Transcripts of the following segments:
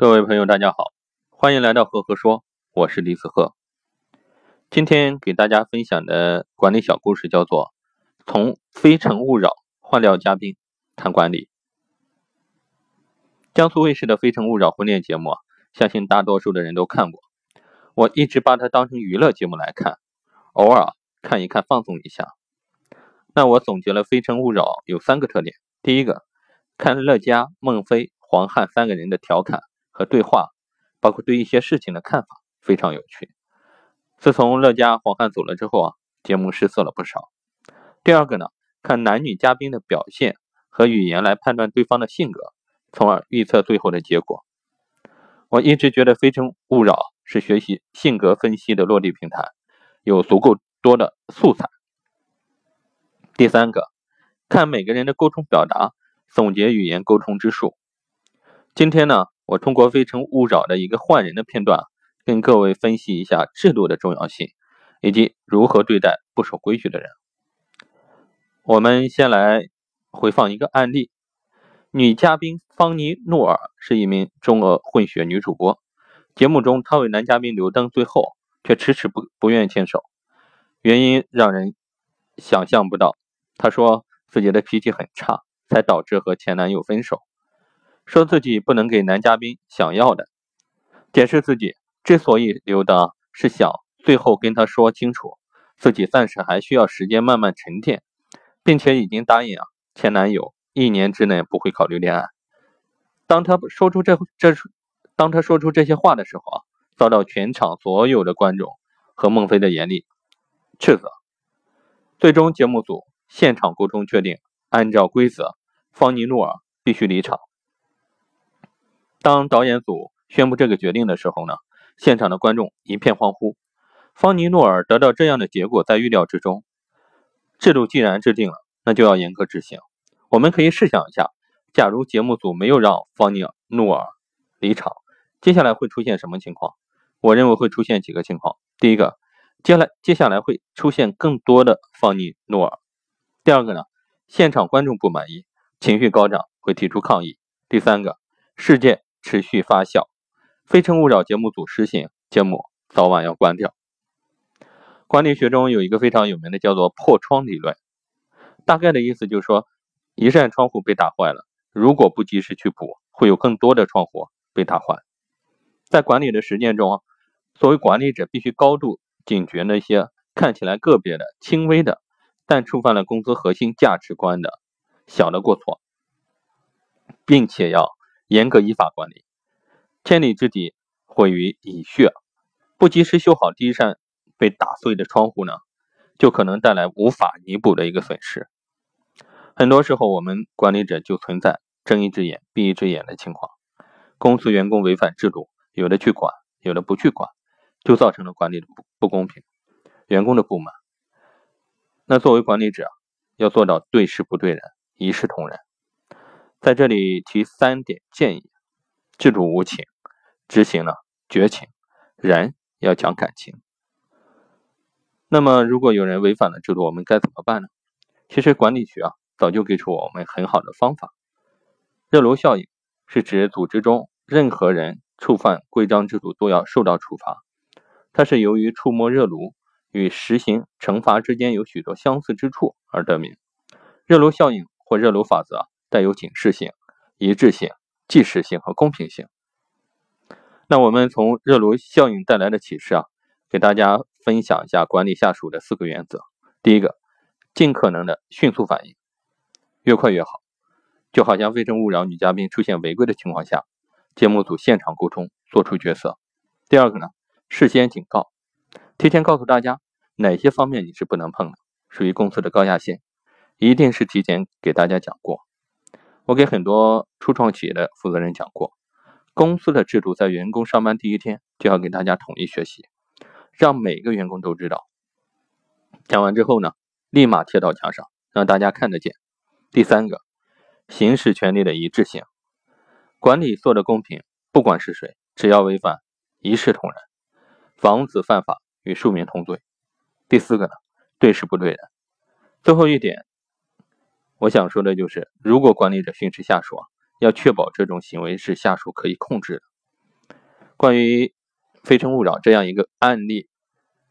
各位朋友，大家好，欢迎来到赫赫说，我是李子赫。今天给大家分享的管理小故事叫做《从非诚勿扰换掉嘉宾谈管理》。江苏卫视的《非诚勿扰》婚恋节目，相信大多数的人都看过。我一直把它当成娱乐节目来看，偶尔看一看放松一下。那我总结了《非诚勿扰》有三个特点：第一个，看乐嘉、孟非、黄汉三个人的调侃。和对话，包括对一些事情的看法，非常有趣。自从乐嘉、黄汉走了之后啊，节目失色了不少。第二个呢，看男女嘉宾的表现和语言来判断对方的性格，从而预测最后的结果。我一直觉得《非诚勿扰》是学习性格分析的落地平台，有足够多的素材。第三个，看每个人的沟通表达，总结语言沟通之术。今天呢？我通过《非诚勿扰》的一个换人的片段，跟各位分析一下制度的重要性，以及如何对待不守规矩的人。我们先来回放一个案例：女嘉宾方妮·诺尔是一名中俄混血女主播，节目中她为男嘉宾留灯，最后却迟迟不不愿牵手，原因让人想象不到。她说自己的脾气很差，才导致和前男友分手。说自己不能给男嘉宾想要的，解释自己之所以留的是想最后跟他说清楚，自己暂时还需要时间慢慢沉淀，并且已经答应啊前男友一年之内不会考虑恋爱。当他说出这这当他说出这些话的时候啊，遭到全场所有的观众和孟非的严厉斥责。最终节目组现场沟通确定，按照规则，方尼诺尔必须离场。当导演组宣布这个决定的时候呢，现场的观众一片欢呼。方尼诺尔得到这样的结果在预料之中。制度既然制定了，那就要严格执行。我们可以试想一下，假如节目组没有让方尼诺尔离场，接下来会出现什么情况？我认为会出现几个情况。第一个，接下来接下来会出现更多的方尼诺尔。第二个呢，现场观众不满意，情绪高涨，会提出抗议。第三个，事件。持续发酵，非诚勿扰节目组失信，节目早晚要关掉。管理学中有一个非常有名的叫做破窗理论，大概的意思就是说，一扇窗户被打坏了，如果不及时去补，会有更多的窗户被打坏。在管理的实践中，作为管理者必须高度警觉那些看起来个别的、轻微的，但触犯了公司核心价值观的小的过错，并且要。严格依法管理，千里之堤毁于蚁穴。不及时修好第一扇被打碎的窗户呢，就可能带来无法弥补的一个损失。很多时候，我们管理者就存在睁一只眼闭一只眼的情况。公司员工违反制度，有的去管，有的不去管，就造成了管理的不不公平，员工的不满。那作为管理者，要做到对事不对人，一视同仁。在这里提三点建议：制度无情，执行了绝情，人要讲感情。那么，如果有人违反了制度，我们该怎么办呢？其实管理学啊，早就给出我们很好的方法。热炉效应是指组织中任何人触犯规章制度都要受到处罚，它是由于触摸热炉与实行惩罚之间有许多相似之处而得名。热炉效应或热炉法则。带有警示性、一致性、即时性和公平性。那我们从热炉效应带来的启示啊，给大家分享一下管理下属的四个原则。第一个，尽可能的迅速反应，越快越好。就好像《非诚勿扰》女嘉宾出现违规的情况下，节目组现场沟通做出决策。第二个呢，事先警告，提前告诉大家哪些方面你是不能碰的，属于公司的高压线，一定是提前给大家讲过。我给很多初创企业的负责人讲过，公司的制度在员工上班第一天就要给大家统一学习，让每个员工都知道。讲完之后呢，立马贴到墙上，让大家看得见。第三个，行使权利的一致性，管理做的公平，不管是谁，只要违反，一视同仁，防止犯法与庶民同罪。第四个呢，对事不对人。最后一点。我想说的就是，如果管理者训斥下属，要确保这种行为是下属可以控制的。关于《非诚勿扰》这样一个案例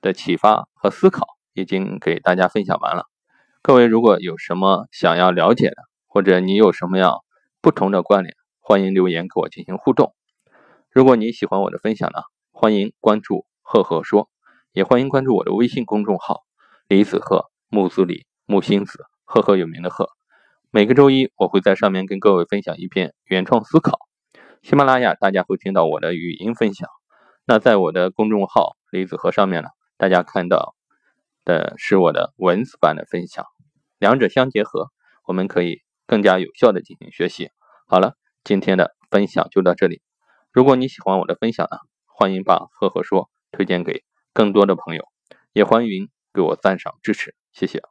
的启发和思考，已经给大家分享完了。各位如果有什么想要了解的，或者你有什么样不同的观点，欢迎留言跟我进行互动。如果你喜欢我的分享呢，欢迎关注赫赫说，也欢迎关注我的微信公众号李子赫木子李木星子赫赫有名的赫。每个周一我会在上面跟各位分享一篇原创思考。喜马拉雅大家会听到我的语音分享，那在我的公众号李子赫上面呢，大家看到的是我的文字版的分享，两者相结合，我们可以更加有效的进行学习。好了，今天的分享就到这里。如果你喜欢我的分享呢，欢迎把赫赫说推荐给更多的朋友，也欢迎给我赞赏支持，谢谢。